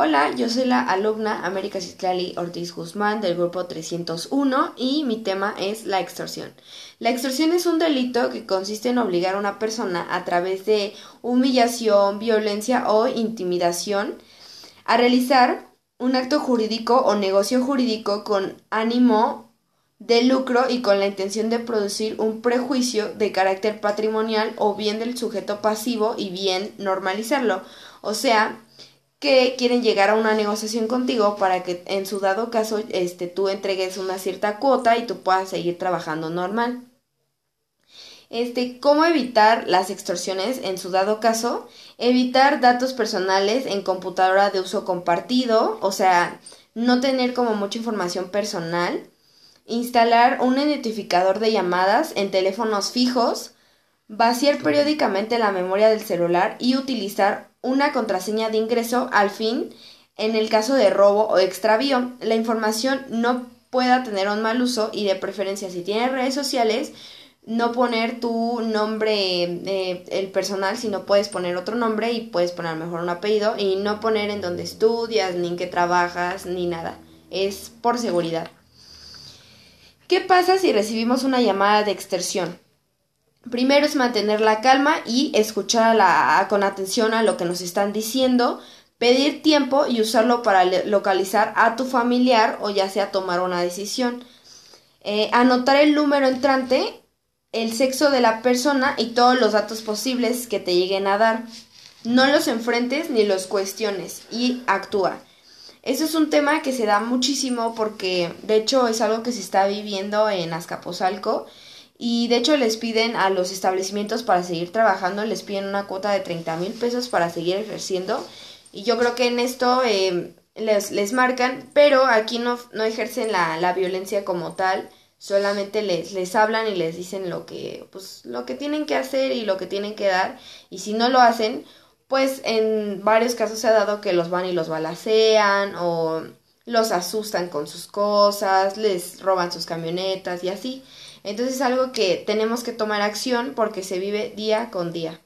Hola, yo soy la alumna América Citlali Ortiz Guzmán del grupo 301 y mi tema es la extorsión. La extorsión es un delito que consiste en obligar a una persona a través de humillación, violencia o intimidación a realizar un acto jurídico o negocio jurídico con ánimo de lucro y con la intención de producir un prejuicio de carácter patrimonial o bien del sujeto pasivo y bien normalizarlo. O sea, que quieren llegar a una negociación contigo para que en su dado caso este, tú entregues una cierta cuota y tú puedas seguir trabajando normal. Este, ¿Cómo evitar las extorsiones en su dado caso? Evitar datos personales en computadora de uso compartido, o sea, no tener como mucha información personal. Instalar un identificador de llamadas en teléfonos fijos. Vaciar periódicamente la memoria del celular y utilizar una contraseña de ingreso al fin, en el caso de robo o extravío, la información no pueda tener un mal uso y de preferencia si tienes redes sociales, no poner tu nombre eh, el personal, sino puedes poner otro nombre y puedes poner mejor un apellido y no poner en donde estudias, ni en qué trabajas, ni nada. Es por seguridad. ¿Qué pasa si recibimos una llamada de extorsión? Primero es mantener la calma y escuchar con atención a lo que nos están diciendo, pedir tiempo y usarlo para localizar a tu familiar o ya sea tomar una decisión. Eh, anotar el número entrante, el sexo de la persona y todos los datos posibles que te lleguen a dar. No los enfrentes ni los cuestiones y actúa. Eso es un tema que se da muchísimo porque de hecho es algo que se está viviendo en Azcapotzalco y de hecho les piden a los establecimientos para seguir trabajando, les piden una cuota de 30 mil pesos para seguir ejerciendo. Y yo creo que en esto eh, les, les, marcan, pero aquí no, no ejercen la, la, violencia como tal, solamente les, les hablan y les dicen lo que, pues, lo que tienen que hacer y lo que tienen que dar. Y si no lo hacen, pues en varios casos se ha dado que los van y los balacean o los asustan con sus cosas, les roban sus camionetas y así. Entonces es algo que tenemos que tomar acción porque se vive día con día.